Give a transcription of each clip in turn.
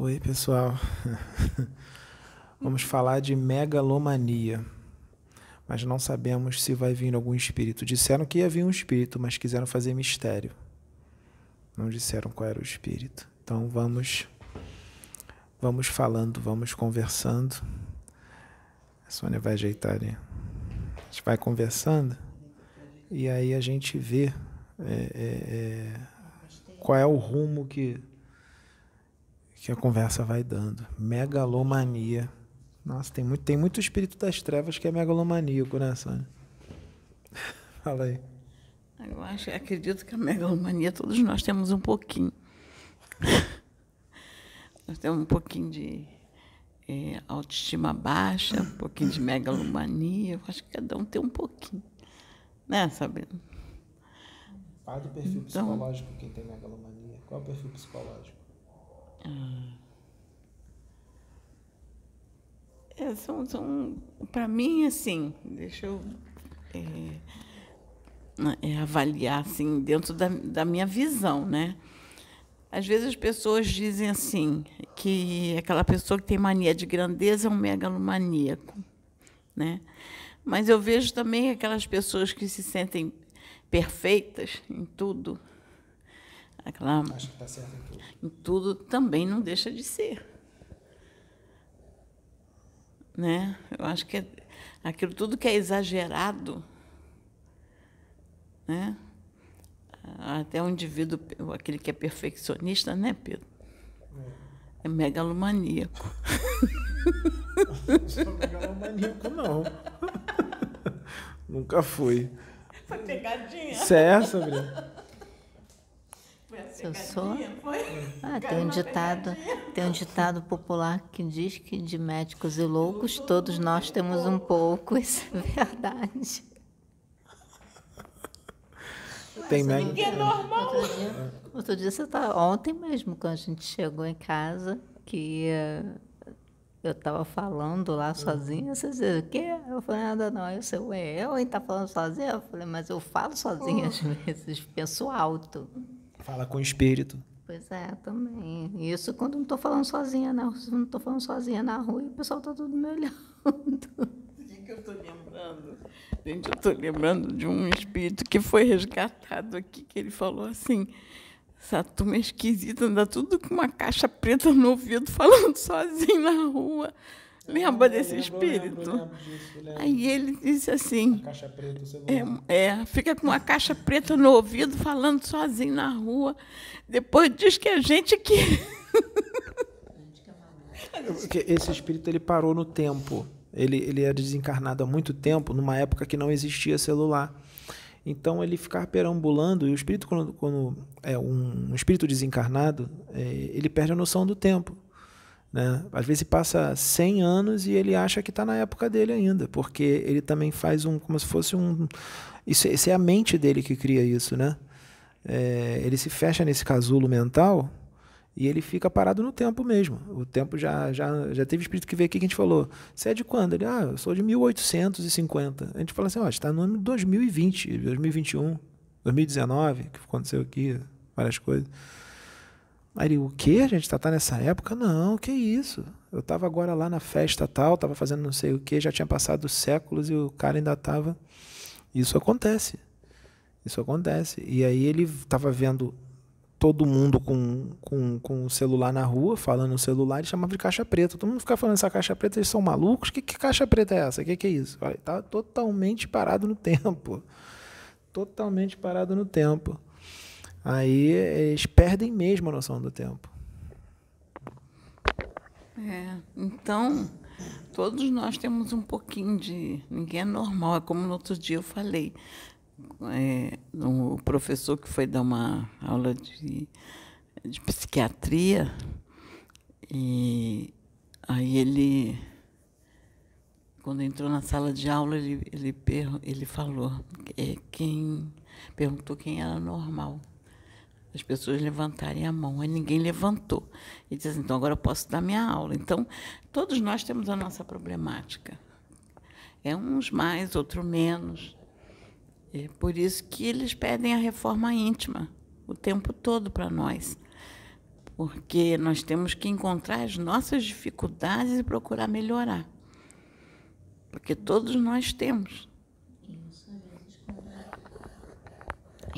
Oi, pessoal. Vamos falar de megalomania. Mas não sabemos se vai vir algum espírito. Disseram que ia vir um espírito, mas quiseram fazer mistério. Não disseram qual era o espírito. Então vamos vamos falando, vamos conversando. A Sônia vai ajeitar ali. A gente vai conversando e aí a gente vê é, é, é, qual é o rumo que que a conversa vai dando. Megalomania. Nossa, tem muito, tem muito espírito das trevas que é megalomaníaco, né, Sônia? Fala aí. Eu acho, acredito que a megalomania todos nós temos um pouquinho. nós temos um pouquinho de é, autoestima baixa, um pouquinho de megalomania. Eu acho que cada um tem um pouquinho. Né, Sabrina? Fala do perfil então, psicológico quem tem megalomania. Qual é o perfil psicológico? É, são, são para mim, assim, deixa eu é, é, avaliar assim, dentro da, da minha visão, né? Às vezes as pessoas dizem assim que aquela pessoa que tem mania de grandeza é um megalomaníaco, né? Mas eu vejo também aquelas pessoas que se sentem perfeitas em tudo, Aquela, Acho que está certo em tudo. Em tudo também não deixa de ser. Né? Eu acho que é, aquilo tudo que é exagerado, né? até o indivíduo, aquele que é perfeccionista, né, Pedro? É, é megalomaníaco. Não sou megalomaníaco, não. Nunca fui. Foi pegadinha? Certo, Sabrina. Eu sou. Ah, tem um ditado, tem um ditado popular que diz que de médicos e loucos todos nós temos um pouco. Isso é verdade. Tem médico. é normal. Outro dia, outro dia você tá ontem mesmo quando a gente chegou em casa que uh, eu estava falando lá sozinha, você dizia, o quê? Eu falei, nada não. Eu sei, ué, eu ainda tá falando sozinha? Eu falei, mas eu falo sozinha às vezes, penso alto. Fala com o espírito. Pois é, também. Isso quando não estou falando sozinha rua, não estou falando sozinha na rua e o pessoal está tudo me olhando. O que, eu estou lembrando? Gente, eu estou lembrando de um espírito que foi resgatado aqui, que ele falou assim, essa turma é esquisita, anda tudo com uma caixa preta no ouvido, falando sozinho na rua. Lembra desse lembro, espírito? Lembro, lembro disso, Aí ele disse assim: caixa preta, é, é, fica com uma caixa preta no ouvido, falando sozinho na rua. Depois diz que a gente que. Esse espírito ele parou no tempo. Ele, ele era desencarnado há muito tempo, numa época que não existia celular. Então ele ficar perambulando, e o espírito, quando, quando é um, um espírito desencarnado, é, ele perde a noção do tempo. Né? Às vezes passa 100 anos e ele acha que está na época dele ainda, porque ele também faz um, como se fosse um. Isso, isso é a mente dele que cria isso, né? É, ele se fecha nesse casulo mental e ele fica parado no tempo mesmo. O tempo já, já, já teve espírito que veio aqui que a gente falou: Você é de quando? Ele, ah, eu sou de 1850. A gente fala assim: Ó, está no ano 2020, 2021, 2019, que aconteceu aqui, várias coisas. Aí o quê? A gente está tá nessa época? Não, que isso. Eu estava agora lá na festa tal, estava fazendo não sei o que, já tinha passado séculos e o cara ainda estava. Isso acontece. Isso acontece. E aí ele estava vendo todo mundo com, com, com o celular na rua, falando no celular, e chamava de caixa preta. Todo mundo ficava falando essa caixa preta, eles são malucos? Que, que caixa preta é essa? O que, que é isso? Está totalmente parado no tempo. Totalmente parado no tempo. Aí eles perdem mesmo a noção do tempo. É, então, todos nós temos um pouquinho de. Ninguém é normal, é como no outro dia eu falei. É, o professor que foi dar uma aula de, de psiquiatria, e aí ele, quando entrou na sala de aula, ele, ele, ele falou, é, quem perguntou quem era normal as pessoas levantarem a mão. Aí ninguém levantou. E diz assim, então agora eu posso dar minha aula. Então, todos nós temos a nossa problemática. É uns mais, outros menos. É por isso que eles pedem a reforma íntima o tempo todo para nós. porque nós temos que encontrar as nossas dificuldades e procurar melhorar. Porque todos nós temos.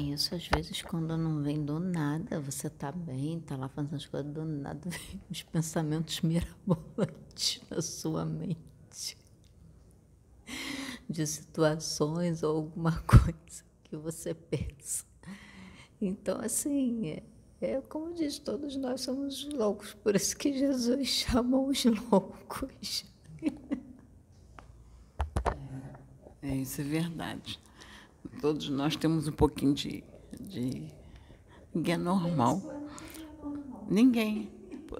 Isso, às vezes, quando não vem do nada, você está bem, está lá fazendo as coisas do nada, vem os pensamentos mirabolantes na sua mente de situações ou alguma coisa que você pensa. Então, assim, é, é como diz, todos nós somos loucos, por isso que Jesus chamou os loucos. É, isso é verdade. Todos nós temos um pouquinho de. de... Ninguém é normal. Ninguém.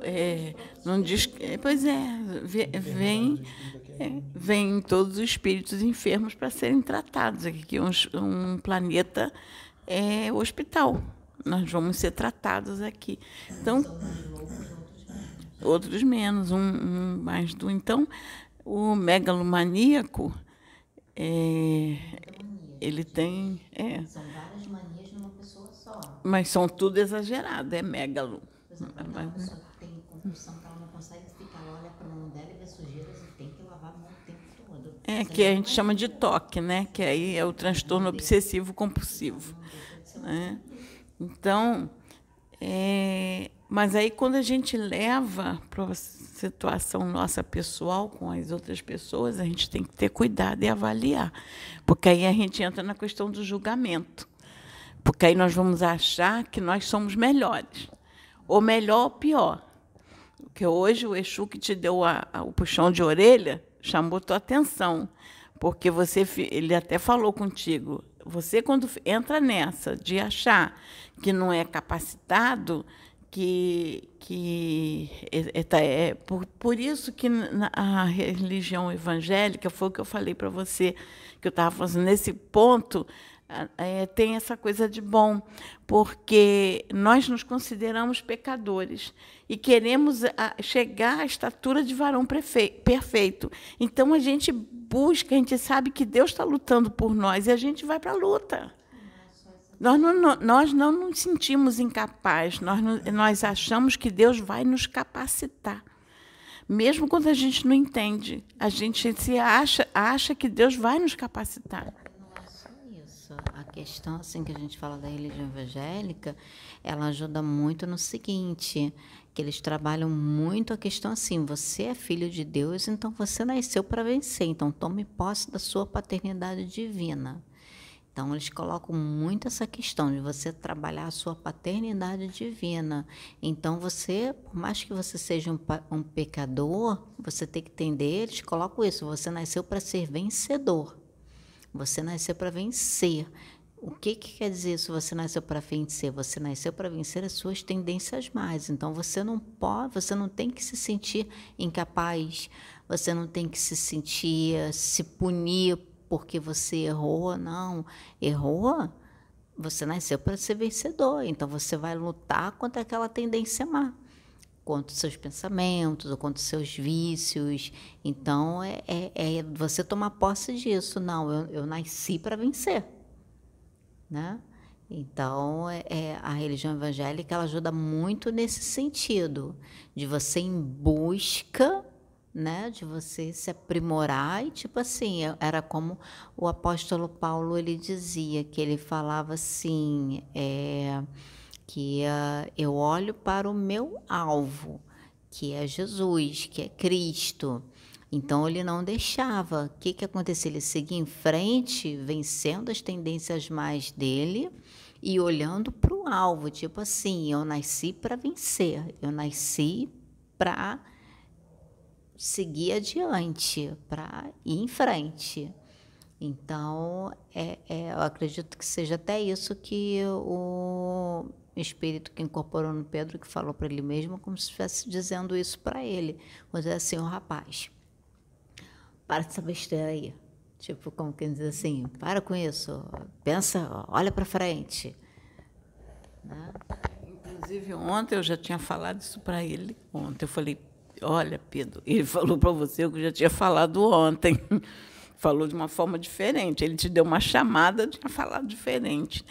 É, não diz. Pois é, vem. É, vem todos os espíritos enfermos para serem tratados. Aqui um, um planeta é hospital. Nós vamos ser tratados aqui. Então, outros menos, um, um mais do. Então, o megalomaníaco é, ele tem. É, são várias manias numa pessoa só. Mas são tudo exagerado, é megalo. Por exemplo, quando uma pessoa tem compulsão que ela não consegue ficar, ela olha para a mão dela e vê sujeiras e tem que lavar a mão o tempo todo. É, que a gente chama de toque, né? Que aí é o transtorno obsessivo compulsivo. Né? Então, é, mas aí quando a gente leva para situação nossa pessoal com as outras pessoas, a gente tem que ter cuidado e avaliar. Porque aí a gente entra na questão do julgamento. Porque aí nós vamos achar que nós somos melhores. Ou melhor ou pior. Porque hoje o Exu que te deu a, a, o puxão de orelha chamou tua atenção. Porque você, ele até falou contigo, você quando entra nessa de achar que não é capacitado, que, que é, é, por, por isso que a religião evangélica foi o que eu falei para você que eu estava fazendo nesse ponto é, tem essa coisa de bom, porque nós nos consideramos pecadores e queremos chegar à estatura de varão perfeito. Então a gente busca, a gente sabe que Deus está lutando por nós e a gente vai para a luta. Nós não, nós não nos sentimos incapazes, nós, nós achamos que Deus vai nos capacitar. Mesmo quando a gente não entende, a gente se acha, acha que Deus vai nos capacitar. Não é só isso. A questão assim que a gente fala da religião evangélica, ela ajuda muito no seguinte, que eles trabalham muito a questão assim, você é filho de Deus, então você nasceu para vencer, então tome posse da sua paternidade divina. Então, eles colocam muito essa questão de você trabalhar a sua paternidade divina. Então, você, por mais que você seja um, um pecador, você tem que entender, eles colocam isso, você nasceu para ser vencedor. Você nasceu para vencer. O que, que quer dizer isso? Você nasceu para vencer? Você nasceu para vencer as suas tendências mais. Então você não pode, você não tem que se sentir incapaz. Você não tem que se sentir, se punir porque você errou, não. Errou, você nasceu para ser vencedor. Então você vai lutar contra aquela tendência má, contra os seus pensamentos ou contra os seus vícios. Então é, é, é você tomar posse disso. Não, eu, eu nasci para vencer. Né? Então, é, é, a religião evangélica ela ajuda muito nesse sentido, de você em busca né, de você se aprimorar e tipo assim, era como o apóstolo Paulo ele dizia, que ele falava assim, é, que uh, eu olho para o meu alvo, que é Jesus, que é Cristo. Então ele não deixava. O que que acontecia? Ele seguia em frente, vencendo as tendências mais dele e olhando para o alvo, tipo assim, eu nasci para vencer, eu nasci para seguir adiante, para ir em frente. Então, é, é, eu acredito que seja até isso que o espírito que incorporou no Pedro, que falou para ele mesmo, como se estivesse dizendo isso para ele. Vou dizer assim, o rapaz, para essa besteira aí. Tipo, como quem diz assim, para com isso, pensa, olha para frente. Né? Inclusive, ontem eu já tinha falado isso para ele. Ontem eu falei, Olha, Pedro, ele falou para você o que eu já tinha falado ontem. falou de uma forma diferente. Ele te deu uma chamada, tinha falado diferente.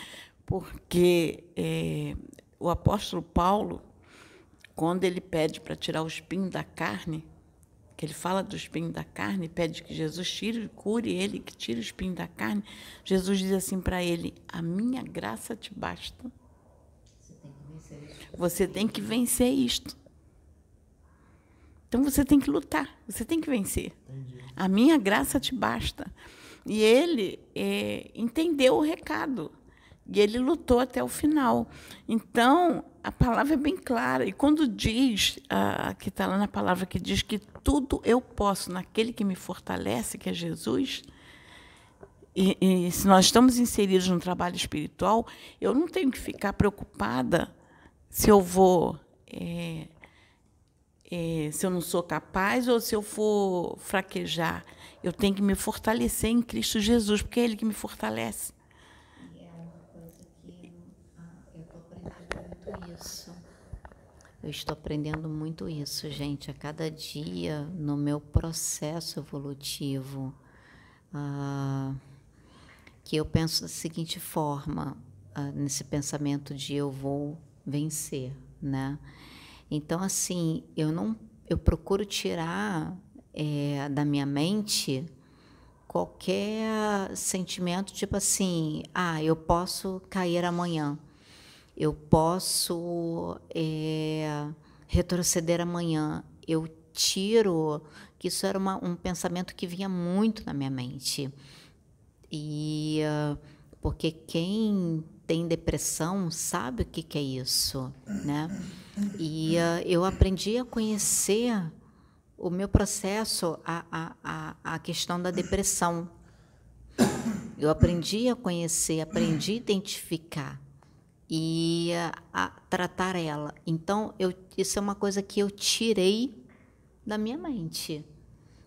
Porque é, o apóstolo Paulo, quando ele pede para tirar o espinho da carne, que ele fala do espinho da carne, pede que Jesus tire, cure ele, que tire o espinho da carne, Jesus diz assim para ele: A minha graça te basta. Você tem que vencer isto. Então você tem que lutar, você tem que vencer. Entendi. A minha graça te basta. E ele é, entendeu o recado. E ele lutou até o final. Então, a palavra é bem clara. E quando diz, ah, que está lá na palavra que diz que tudo eu posso naquele que me fortalece, que é Jesus, e, e, se nós estamos inseridos no trabalho espiritual, eu não tenho que ficar preocupada se eu vou. É, é, se eu não sou capaz ou se eu for fraquejar. Eu tenho que me fortalecer em Cristo Jesus, porque é Ele que me fortalece. E é uma coisa que ah, eu estou aprendendo muito isso. Eu estou aprendendo muito isso, gente, a cada dia no meu processo evolutivo. Ah, que eu penso da seguinte forma, ah, nesse pensamento de eu vou vencer, né? Então, assim, eu não, eu procuro tirar é, da minha mente qualquer sentimento tipo assim, ah, eu posso cair amanhã, eu posso é, retroceder amanhã, eu tiro que isso era uma, um pensamento que vinha muito na minha mente. E uh, porque quem tem depressão sabe o que, que é isso, né? E uh, eu aprendi a conhecer o meu processo, a, a, a, questão da depressão. Eu aprendi a conhecer, aprendi a identificar e a, a tratar ela. Então, eu, isso é uma coisa que eu tirei da minha mente.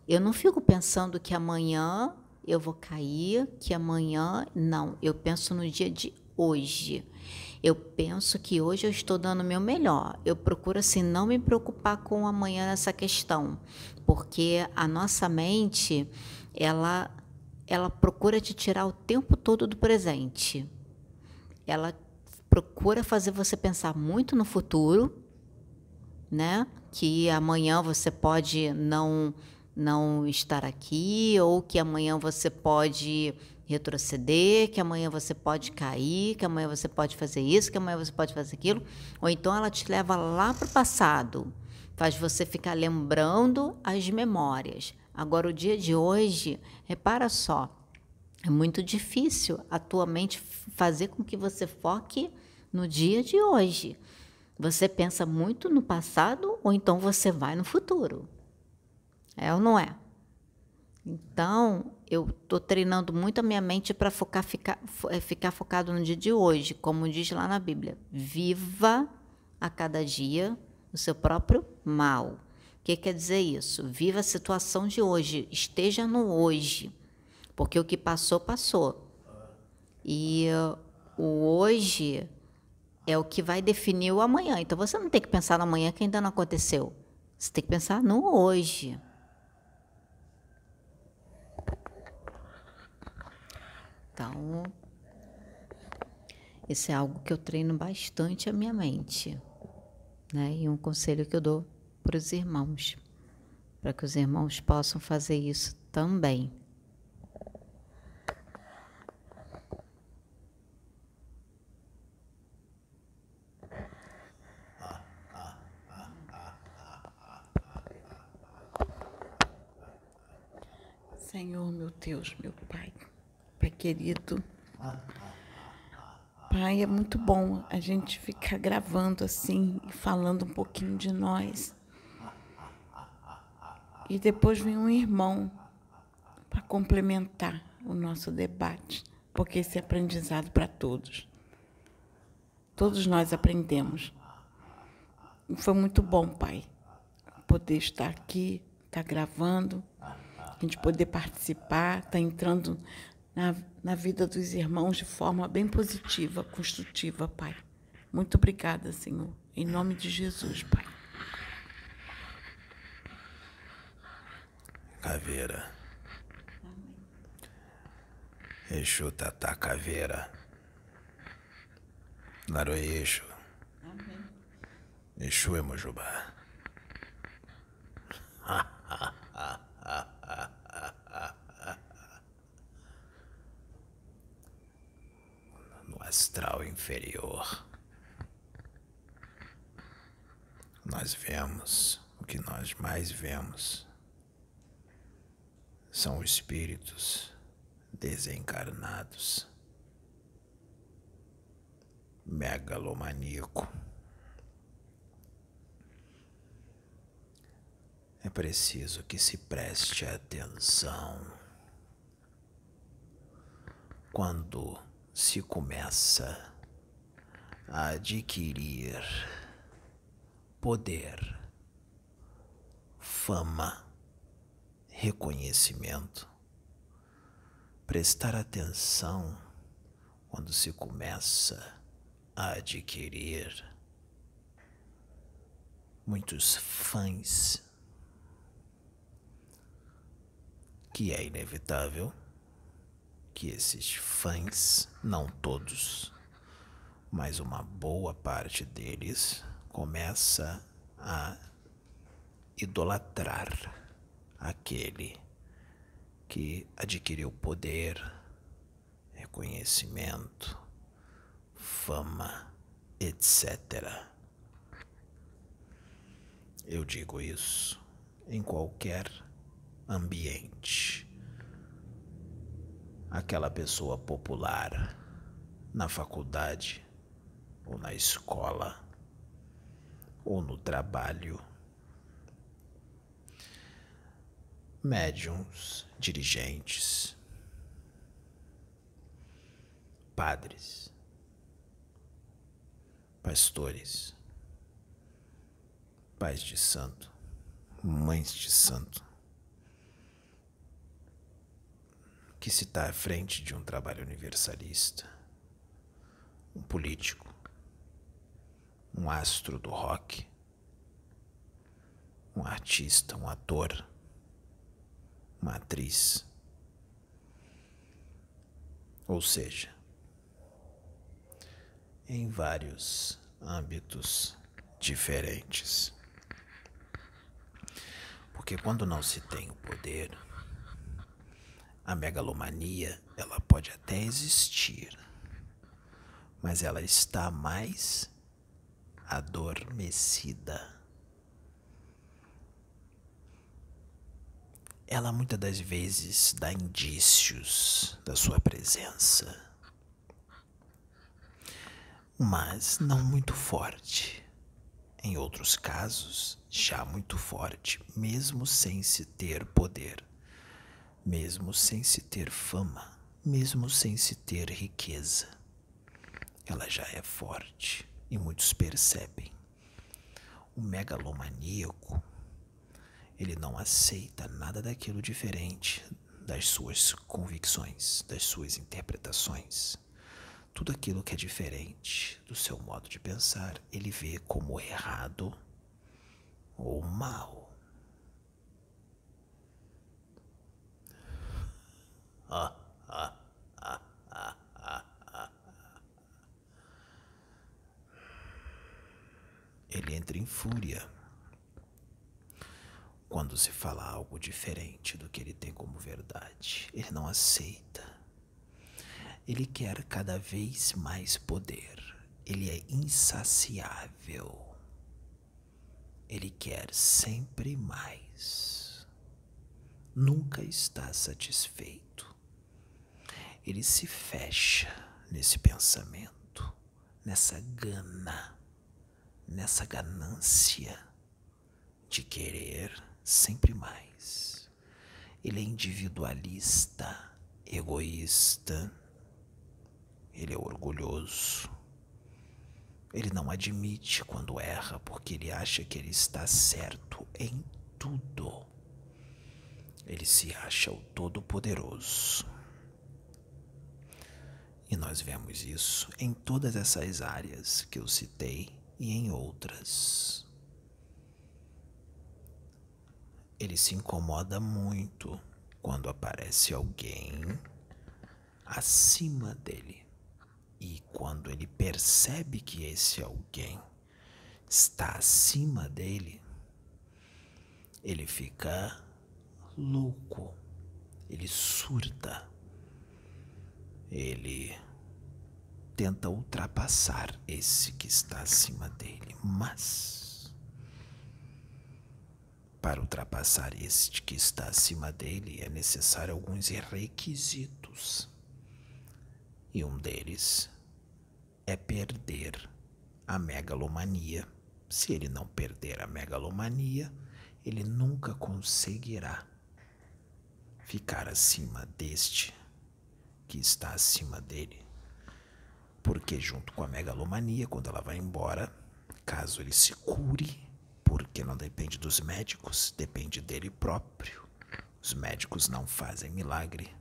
Eu não fico pensando que amanhã eu vou cair, que amanhã. Não, eu penso no dia de hoje. Eu penso que hoje eu estou dando o meu melhor. Eu procuro assim não me preocupar com amanhã nessa questão, porque a nossa mente, ela ela procura te tirar o tempo todo do presente. Ela procura fazer você pensar muito no futuro, né? Que amanhã você pode não não estar aqui ou que amanhã você pode retroceder, que amanhã você pode cair, que amanhã você pode fazer isso, que amanhã você pode fazer aquilo, ou então ela te leva lá para o passado, faz você ficar lembrando as memórias. Agora, o dia de hoje, repara só, é muito difícil a tua mente fazer com que você foque no dia de hoje. Você pensa muito no passado ou então você vai no futuro. É ou não é? Então, eu estou treinando muito a minha mente para focar, ficar, é, ficar focado no dia de hoje, como diz lá na Bíblia. Viva a cada dia o seu próprio mal. O que quer dizer isso? Viva a situação de hoje, esteja no hoje, porque o que passou, passou. E o hoje é o que vai definir o amanhã. Então você não tem que pensar no amanhã que ainda não aconteceu. Você tem que pensar no hoje. Então, esse é algo que eu treino bastante a minha mente. Né? E um conselho que eu dou para os irmãos, para que os irmãos possam fazer isso também. Senhor, meu Deus, meu Pai. Pai querido. Pai, é muito bom a gente ficar gravando assim falando um pouquinho de nós. E depois vem um irmão para complementar o nosso debate, porque esse é aprendizado para todos. Todos nós aprendemos. E foi muito bom, Pai, poder estar aqui, estar tá gravando, a gente poder participar, estar tá entrando na, na vida dos irmãos de forma bem positiva, construtiva, Pai. Muito obrigada, Senhor. Em nome de Jesus, Pai. Caveira. Exu Tata Caveira. Laroeixo. Exu Emojubá. No astral inferior, nós vemos o que nós mais vemos são espíritos desencarnados, megalomaníaco. É preciso que se preste atenção quando se começa a adquirir poder, fama, reconhecimento. Prestar atenção quando se começa a adquirir. Muitos fãs. Que é inevitável que esses fãs, não todos, mas uma boa parte deles, começa a idolatrar aquele que adquiriu poder, reconhecimento, fama, etc. Eu digo isso em qualquer ambiente. Aquela pessoa popular na faculdade, ou na escola, ou no trabalho. Médiums, dirigentes, padres, pastores, pais de santo, mães de santo. Que se está à frente de um trabalho universalista, um político, um astro do rock, um artista, um ator, uma atriz. Ou seja, em vários âmbitos diferentes. Porque quando não se tem o poder, a megalomania, ela pode até existir, mas ela está mais adormecida. Ela muitas das vezes dá indícios da sua presença, mas não muito forte. Em outros casos, já muito forte, mesmo sem se ter poder mesmo sem se ter fama, mesmo sem se ter riqueza. Ela já é forte e muitos percebem. O megalomaníaco, ele não aceita nada daquilo diferente das suas convicções, das suas interpretações. Tudo aquilo que é diferente do seu modo de pensar, ele vê como errado ou mal. Ele entra em fúria quando se fala algo diferente do que ele tem como verdade. Ele não aceita. Ele quer cada vez mais poder. Ele é insaciável. Ele quer sempre mais. Nunca está satisfeito ele se fecha nesse pensamento, nessa gana, nessa ganância de querer sempre mais. Ele é individualista, egoísta, ele é orgulhoso. Ele não admite quando erra porque ele acha que ele está certo em tudo. Ele se acha o Todo-Poderoso. E nós vemos isso em todas essas áreas que eu citei e em outras. Ele se incomoda muito quando aparece alguém acima dele. E quando ele percebe que esse alguém está acima dele, ele fica louco, ele surta, ele tenta ultrapassar esse que está acima dele, mas para ultrapassar este que está acima dele é necessário alguns requisitos. E um deles é perder a megalomania. Se ele não perder a megalomania, ele nunca conseguirá ficar acima deste que está acima dele. Porque, junto com a megalomania, quando ela vai embora, caso ele se cure, porque não depende dos médicos, depende dele próprio. Os médicos não fazem milagre.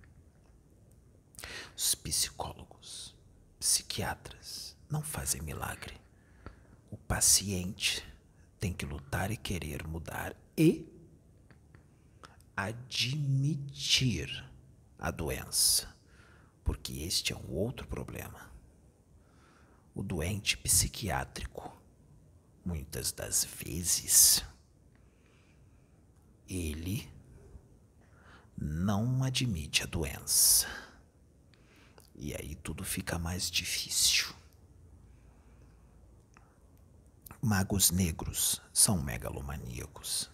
Os psicólogos, psiquiatras não fazem milagre. O paciente tem que lutar e querer mudar e admitir a doença, porque este é um outro problema. O doente psiquiátrico, muitas das vezes, ele não admite a doença. E aí tudo fica mais difícil. Magos negros são megalomaníacos.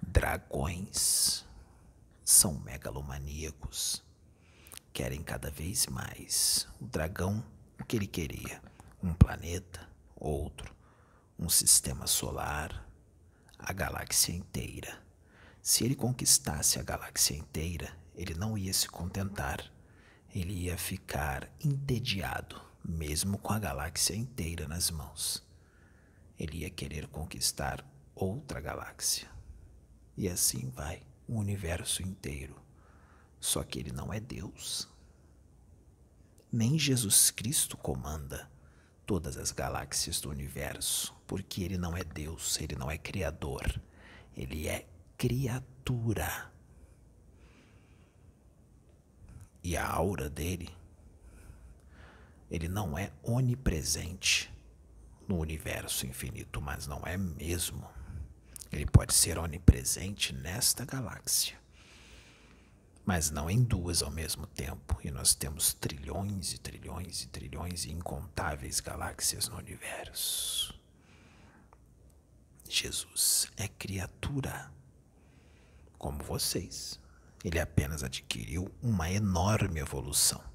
Dragões são megalomaníacos. Querem cada vez mais. O dragão, o que ele queria? Um planeta, outro, um sistema solar, a galáxia inteira. Se ele conquistasse a galáxia inteira, ele não ia se contentar. Ele ia ficar entediado, mesmo com a galáxia inteira nas mãos ele ia querer conquistar outra galáxia. E assim vai o universo inteiro. Só que ele não é Deus. Nem Jesus Cristo comanda todas as galáxias do universo, porque ele não é Deus, ele não é criador, ele é criatura. E a aura dele, ele não é onipresente no universo infinito, mas não é mesmo. Ele pode ser onipresente nesta galáxia, mas não em duas ao mesmo tempo. E nós temos trilhões e trilhões e trilhões e incontáveis galáxias no universo. Jesus é criatura, como vocês. Ele apenas adquiriu uma enorme evolução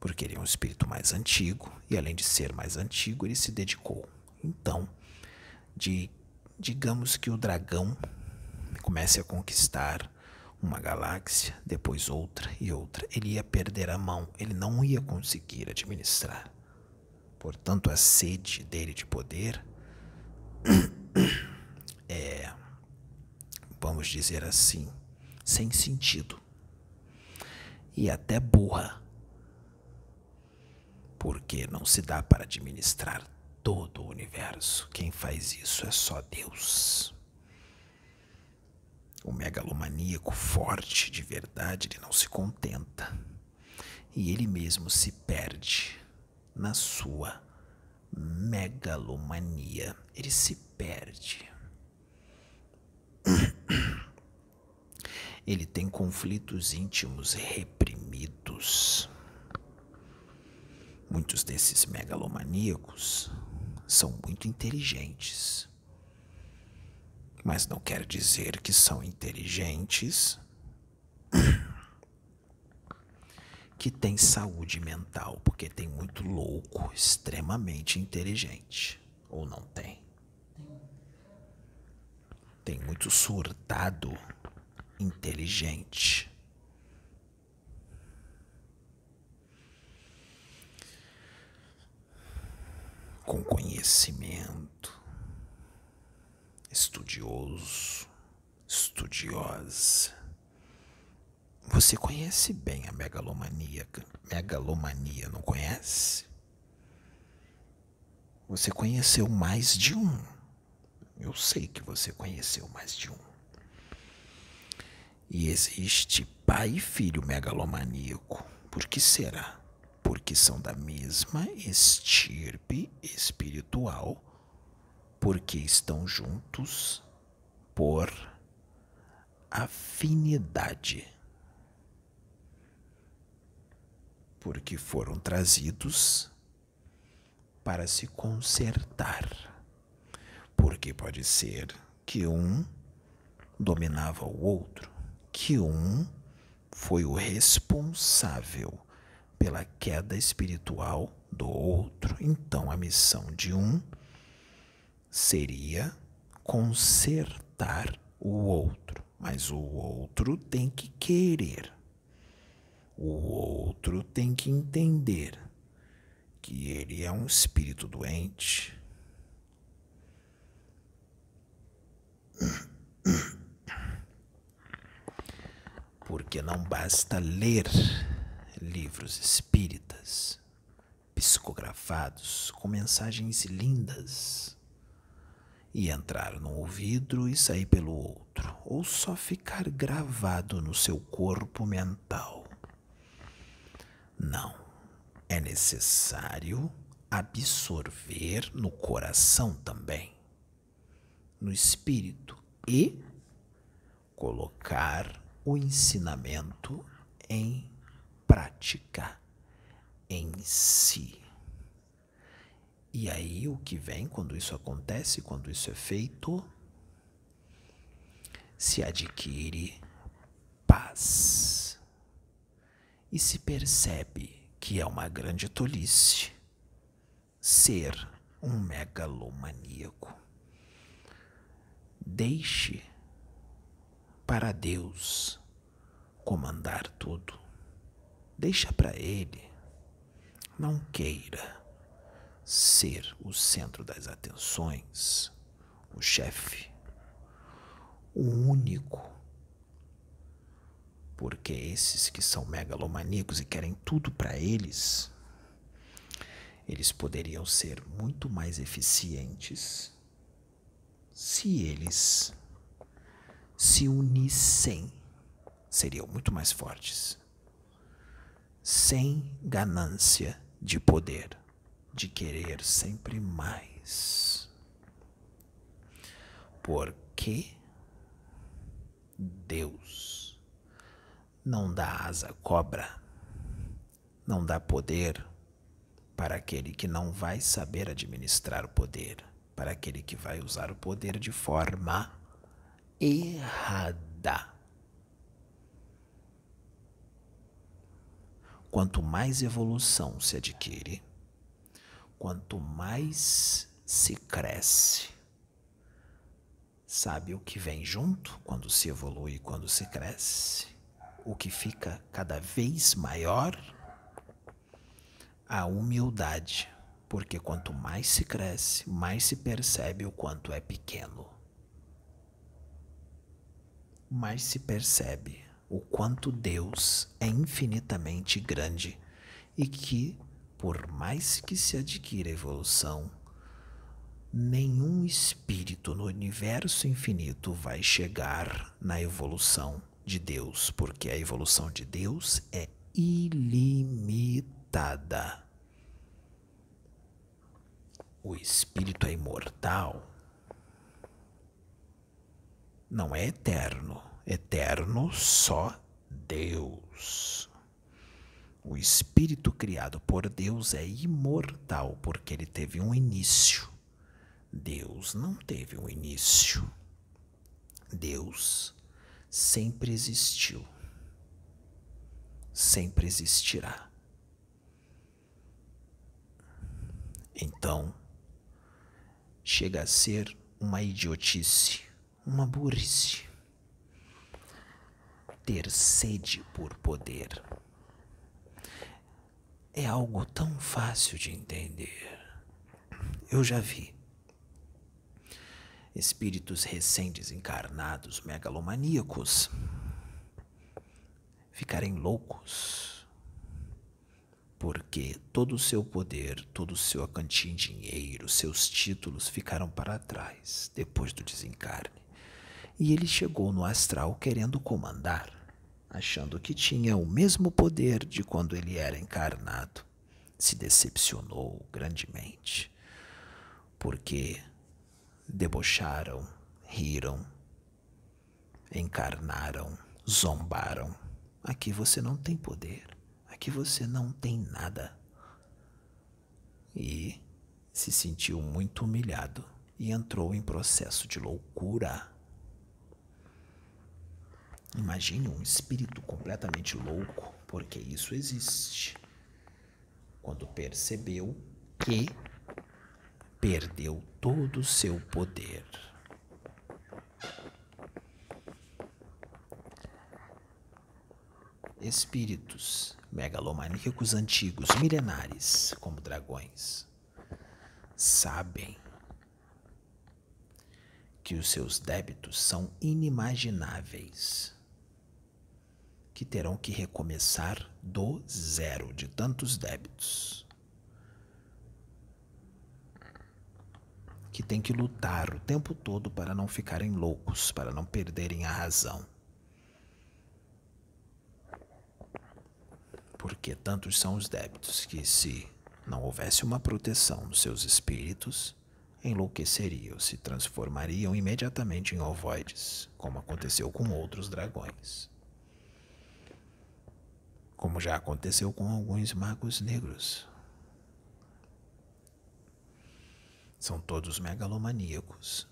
porque ele é um espírito mais antigo e além de ser mais antigo, ele se dedicou. Então, de digamos que o dragão comece a conquistar uma galáxia, depois outra e outra, ele ia perder a mão, ele não ia conseguir administrar. Portanto, a sede dele de poder é, vamos dizer assim, sem sentido e até burra porque não se dá para administrar todo o universo. Quem faz isso é só Deus. O megalomaníaco forte de verdade, ele não se contenta. E ele mesmo se perde na sua megalomania. Ele se perde. Ele tem conflitos íntimos reprimidos. Muitos desses megalomaníacos são muito inteligentes. Mas não quer dizer que são inteligentes que têm saúde mental, porque tem muito louco extremamente inteligente. Ou não tem? Tem muito surtado inteligente. com conhecimento, estudioso, estudiosa. Você conhece bem a megalomaníaca, megalomania, não conhece? Você conheceu mais de um. Eu sei que você conheceu mais de um. E existe pai e filho megalomaníaco. Por que será? porque são da mesma estirpe espiritual, porque estão juntos por afinidade. Porque foram trazidos para se consertar. Porque pode ser que um dominava o outro, que um foi o responsável pela queda espiritual do outro. Então a missão de um seria consertar o outro, mas o outro tem que querer. O outro tem que entender que ele é um espírito doente. Porque não basta ler livros espíritas psicografados com mensagens lindas e entrar num ouvido e sair pelo outro, ou só ficar gravado no seu corpo mental. Não, é necessário absorver no coração também, no espírito e colocar o ensinamento em prática em si. E aí o que vem quando isso acontece, quando isso é feito, se adquire paz. E se percebe que é uma grande tolice ser um megalomaníaco. Deixe para Deus comandar tudo. Deixa para Ele. Não queira ser o centro das atenções, o chefe, o único. Porque esses que são megalomaníacos e querem tudo para eles, eles poderiam ser muito mais eficientes se eles se unissem, seriam muito mais fortes, sem ganância de poder de querer sempre mais. Porque Deus não dá asa à cobra, não dá poder para aquele que não vai saber administrar o poder, para aquele que vai usar o poder de forma errada. Quanto mais evolução se adquire, quanto mais se cresce, sabe o que vem junto quando se evolui, quando se cresce? O que fica cada vez maior? A humildade, porque quanto mais se cresce, mais se percebe o quanto é pequeno. Mais se percebe o quanto Deus é infinitamente grande e que por mais que se adquira evolução, nenhum espírito no universo infinito vai chegar na evolução de Deus, porque a evolução de Deus é ilimitada. O espírito é imortal, não é eterno, eterno só Deus. O espírito criado por Deus é imortal porque ele teve um início. Deus não teve um início. Deus sempre existiu. Sempre existirá. Então, chega a ser uma idiotice, uma burrice. Ter sede por poder é algo tão fácil de entender. Eu já vi espíritos recém-desencarnados, megalomaníacos, ficarem loucos, porque todo o seu poder, todo o seu acantim dinheiro, seus títulos ficaram para trás depois do desencarne. E ele chegou no astral querendo comandar achando que tinha o mesmo poder de quando ele era encarnado. se decepcionou grandemente, porque debocharam, riram, encarnaram, zombaram. Aqui você não tem poder, aqui você não tem nada. E se sentiu muito humilhado e entrou em processo de loucura. Imagine um espírito completamente louco, porque isso existe. Quando percebeu que perdeu todo o seu poder. Espíritos megalomaníacos antigos, milenares, como dragões, sabem que os seus débitos são inimagináveis, que terão que recomeçar do zero de tantos débitos. Que tem que lutar o tempo todo para não ficarem loucos, para não perderem a razão. Porque tantos são os débitos que, se não houvesse uma proteção nos seus espíritos, enlouqueceriam, se transformariam imediatamente em ovoides, como aconteceu com outros dragões. Como já aconteceu com alguns magos negros. São todos megalomaníacos.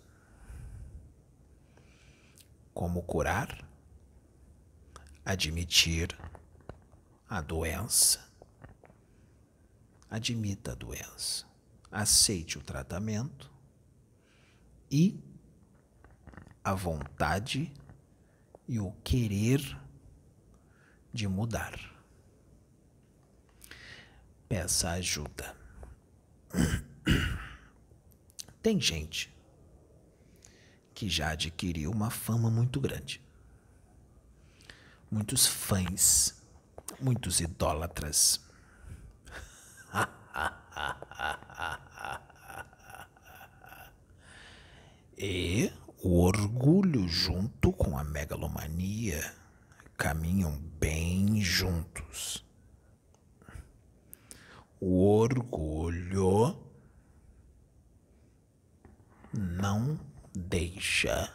Como curar? Admitir a doença. Admita a doença aceite o tratamento e a vontade e o querer de mudar. Peça ajuda. Tem gente que já adquiriu uma fama muito grande. Muitos fãs, muitos idólatras. E o orgulho, junto com a megalomania, caminham bem juntos. O orgulho não deixa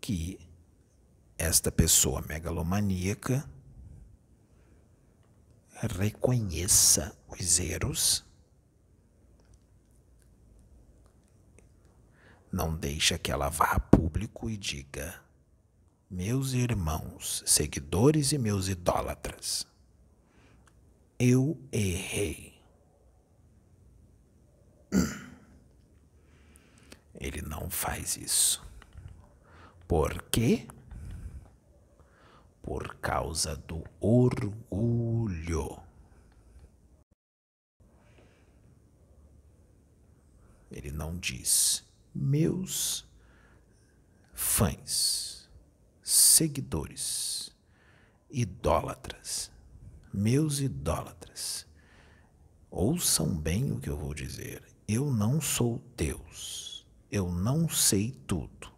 que esta pessoa megalomaníaca reconheça os erros Não deixa que ela vá a público e diga: Meus irmãos, seguidores e meus idólatras, eu errei. Ele não faz isso. Por quê? Por causa do orgulho. Ele não diz meus fãs, seguidores, idólatras, meus idólatras, ouçam bem o que eu vou dizer. Eu não sou Deus, eu não sei tudo.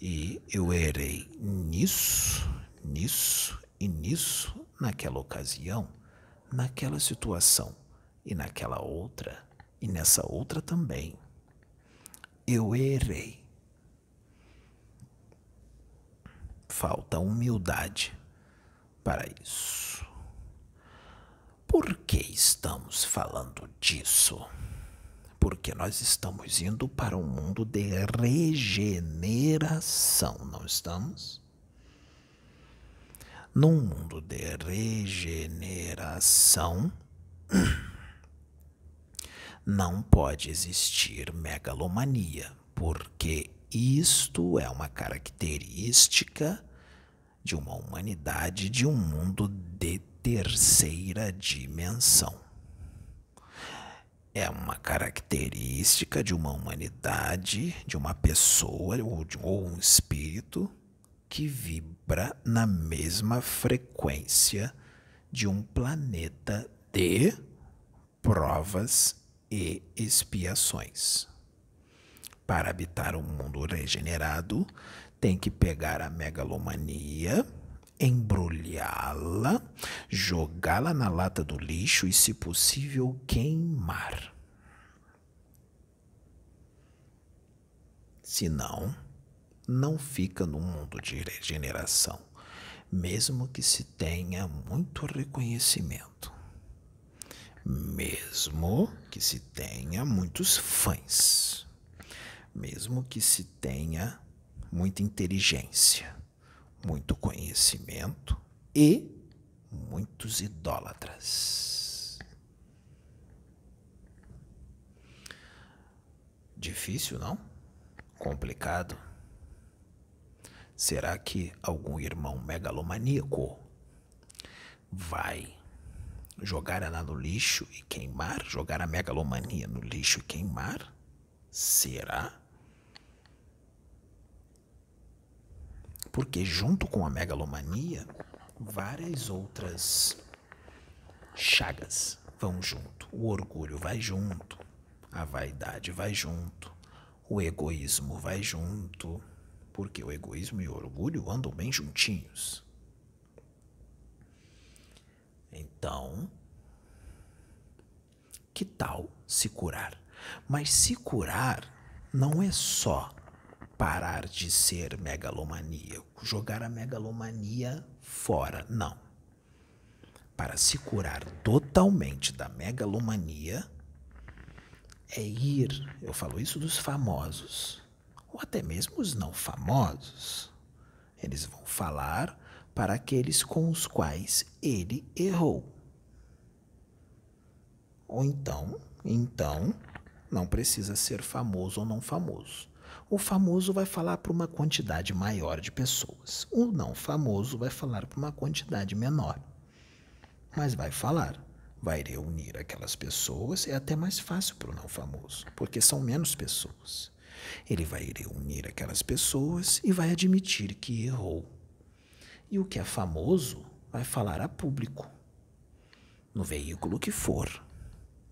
E eu errei nisso, nisso e nisso, naquela ocasião, naquela situação e naquela outra, e nessa outra também eu errei. Falta humildade para isso. Por que estamos falando disso? Porque nós estamos indo para um mundo de regeneração, não estamos? Num mundo de regeneração, não pode existir megalomania, porque isto é uma característica de uma humanidade de um mundo de terceira dimensão. É uma característica de uma humanidade, de uma pessoa ou, de, ou um espírito que vibra na mesma frequência de um planeta de provas e expiações. Para habitar um mundo regenerado, tem que pegar a megalomania embrulhá-la, jogá-la na lata do lixo e, se possível, queimar. Senão, não fica no mundo de regeneração, mesmo que se tenha muito reconhecimento, mesmo que se tenha muitos fãs, mesmo que se tenha muita inteligência, muito conhecimento e muitos idólatras. Difícil, não? Complicado. Será que algum irmão megalomaníaco vai jogar ela no lixo e queimar? Jogar a megalomania no lixo e queimar? Será? Porque junto com a megalomania, várias outras chagas vão junto. O orgulho vai junto, a vaidade vai junto, o egoísmo vai junto, porque o egoísmo e o orgulho andam bem juntinhos. Então, que tal se curar? Mas se curar não é só parar de ser megalomaníaco, jogar a megalomania fora. Não. Para se curar totalmente da megalomania, é ir, eu falo isso dos famosos, ou até mesmo os não famosos. Eles vão falar para aqueles com os quais ele errou. Ou então, então, não precisa ser famoso ou não famoso. O famoso vai falar para uma quantidade maior de pessoas. O não famoso vai falar para uma quantidade menor. Mas vai falar. Vai reunir aquelas pessoas. É até mais fácil para o não famoso, porque são menos pessoas. Ele vai reunir aquelas pessoas e vai admitir que errou. E o que é famoso vai falar a público, no veículo que for.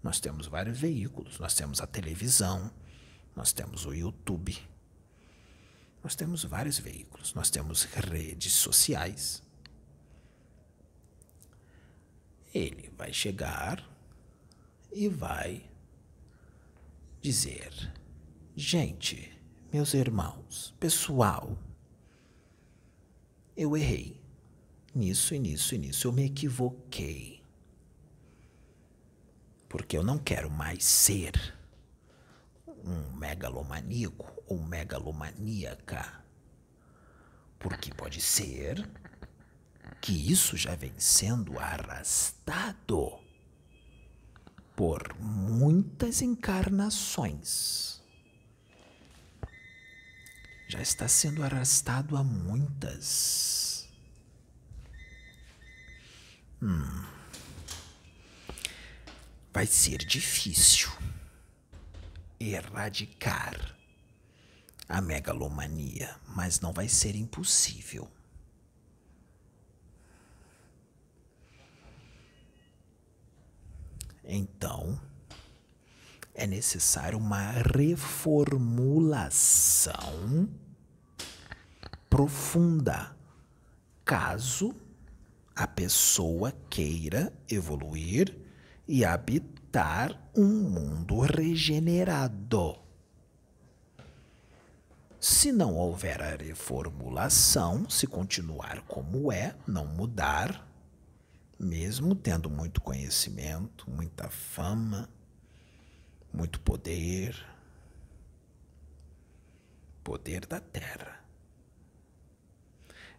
Nós temos vários veículos. Nós temos a televisão, nós temos o YouTube, nós temos vários veículos, nós temos redes sociais. Ele vai chegar e vai dizer: gente, meus irmãos, pessoal, eu errei nisso e nisso e nisso, eu me equivoquei. Porque eu não quero mais ser um megalomaníaco ou megalomaníaca. Porque pode ser que isso já vem sendo arrastado por muitas encarnações. Já está sendo arrastado a muitas. Hum. Vai ser difícil erradicar a megalomania, mas não vai ser impossível. Então, é necessário uma reformulação profunda, caso a pessoa queira evoluir e habitar um mundo regenerado. Se não houver a reformulação, se continuar como é, não mudar, mesmo tendo muito conhecimento, muita fama, muito poder, poder da terra.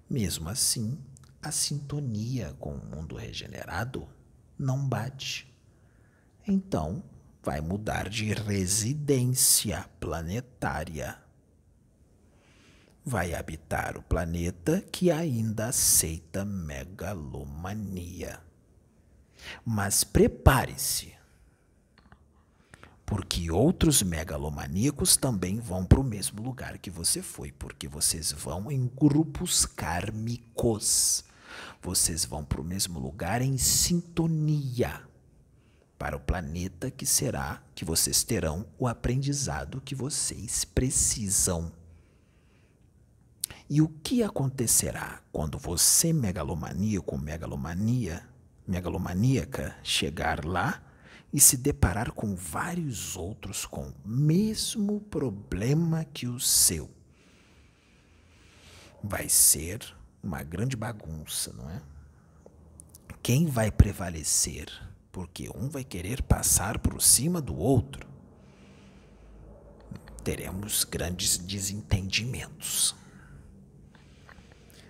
Mesmo assim, a sintonia com o mundo regenerado não bate. Então, vai mudar de residência planetária. Vai habitar o planeta que ainda aceita megalomania. Mas prepare-se, porque outros megalomaníacos também vão para o mesmo lugar que você foi, porque vocês vão em grupos kármicos. Vocês vão para o mesmo lugar em sintonia para o planeta que será que vocês terão o aprendizado que vocês precisam. E o que acontecerá quando você, megalomaníaco, megalomania, megalomaníaca, chegar lá e se deparar com vários outros com o mesmo problema que o seu? Vai ser uma grande bagunça, não é? Quem vai prevalecer? Porque um vai querer passar por cima do outro. Teremos grandes desentendimentos.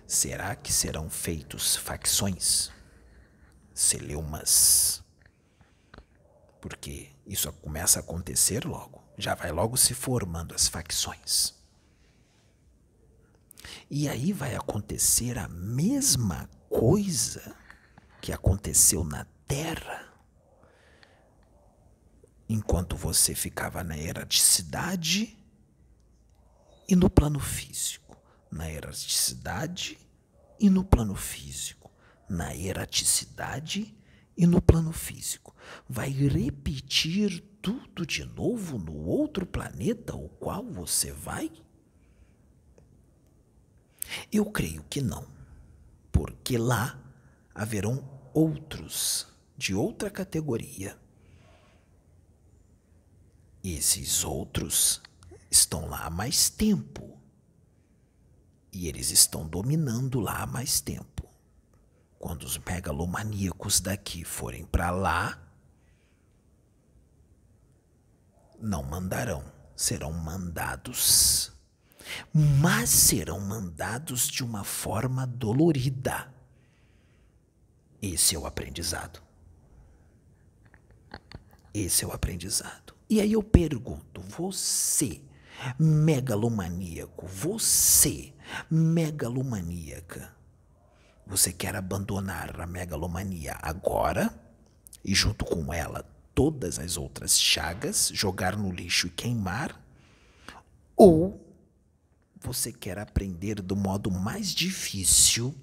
Será que serão feitos facções? Celeumas? Porque isso começa a acontecer logo. Já vai logo se formando as facções. E aí vai acontecer a mesma coisa que aconteceu na Terra enquanto você ficava na erraticidade e no plano físico. Na erraticidade e no plano físico. Na erraticidade e no plano físico. Vai repetir tudo de novo no outro planeta ao qual você vai? Eu creio que não, porque lá haverão outros de outra categoria. Esses outros estão lá há mais tempo. E eles estão dominando lá há mais tempo. Quando os megalomaníacos daqui forem para lá, não mandarão, serão mandados mas serão mandados de uma forma dolorida. Esse é o aprendizado. Esse é o aprendizado. E aí eu pergunto, você, megalomaníaco, você, megalomaníaca, você quer abandonar a megalomania agora e junto com ela todas as outras chagas, jogar no lixo e queimar? Ou você quer aprender do modo mais difícil,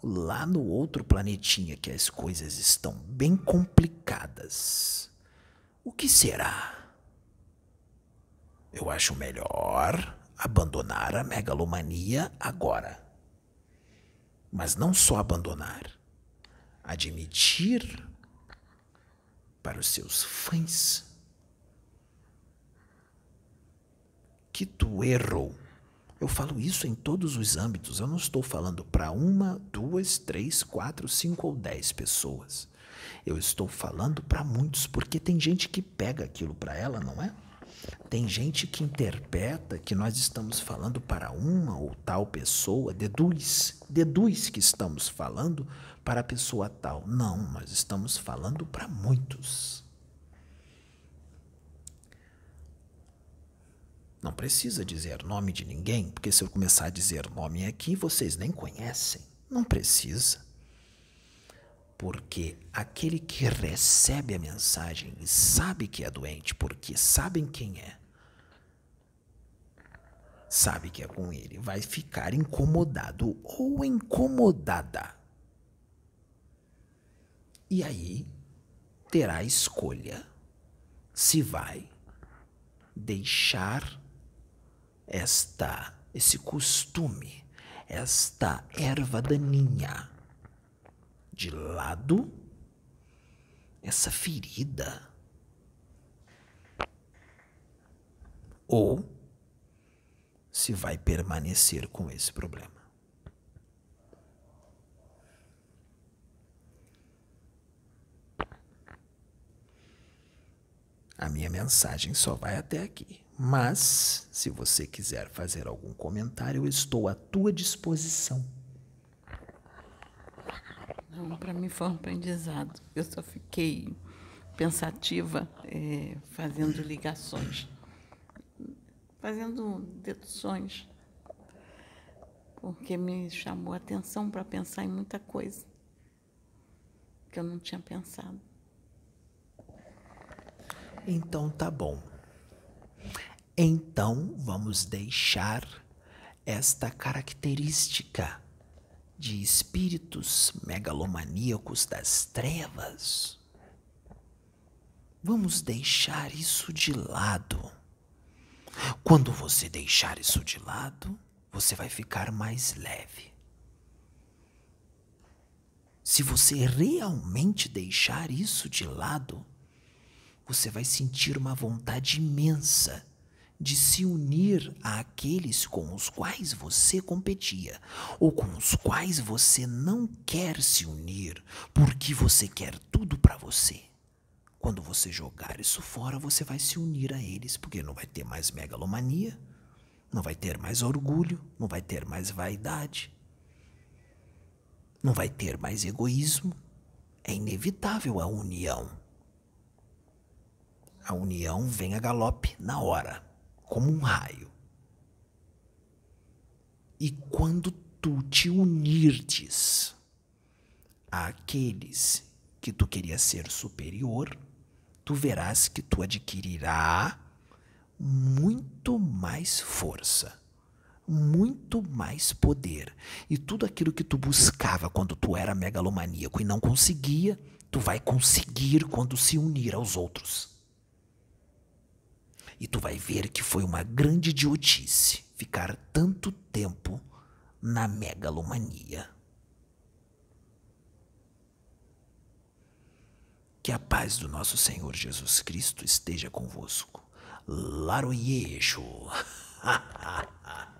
lá no outro planetinha que as coisas estão bem complicadas, o que será? Eu acho melhor abandonar a megalomania agora. Mas não só abandonar, admitir para os seus fãs que tu errou eu falo isso em todos os âmbitos. Eu não estou falando para uma, duas, três, quatro, cinco ou dez pessoas. Eu estou falando para muitos, porque tem gente que pega aquilo para ela, não é? Tem gente que interpreta que nós estamos falando para uma ou tal pessoa, deduz, deduz que estamos falando para a pessoa tal. Não, nós estamos falando para muitos. Não precisa dizer nome de ninguém, porque se eu começar a dizer nome aqui, vocês nem conhecem. Não precisa. Porque aquele que recebe a mensagem e sabe que é doente, porque sabem quem é, sabe que é com ele, vai ficar incomodado ou incomodada. E aí terá a escolha se vai deixar esta esse costume, esta erva daninha de lado, essa ferida. Ou se vai permanecer com esse problema. A minha mensagem só vai até aqui. Mas, se você quiser fazer algum comentário, eu estou à tua disposição. Não, para mim foi um aprendizado. Eu só fiquei pensativa, é, fazendo ligações, fazendo deduções, porque me chamou a atenção para pensar em muita coisa que eu não tinha pensado. Então tá bom. Então vamos deixar esta característica de espíritos megalomaníacos das trevas. Vamos deixar isso de lado. Quando você deixar isso de lado, você vai ficar mais leve. Se você realmente deixar isso de lado, você vai sentir uma vontade imensa de se unir àqueles com os quais você competia ou com os quais você não quer se unir porque você quer tudo para você. Quando você jogar isso fora, você vai se unir a eles, porque não vai ter mais megalomania, não vai ter mais orgulho, não vai ter mais vaidade, não vai ter mais egoísmo. É inevitável a união. A união vem a galope na hora, como um raio. E quando tu te unirdes àqueles que tu querias ser superior, tu verás que tu adquirirá muito mais força, muito mais poder. E tudo aquilo que tu buscava quando tu era megalomaníaco e não conseguia, tu vai conseguir quando se unir aos outros. E tu vai ver que foi uma grande idiotice ficar tanto tempo na megalomania. Que a paz do nosso Senhor Jesus Cristo esteja convosco. Laroyejo.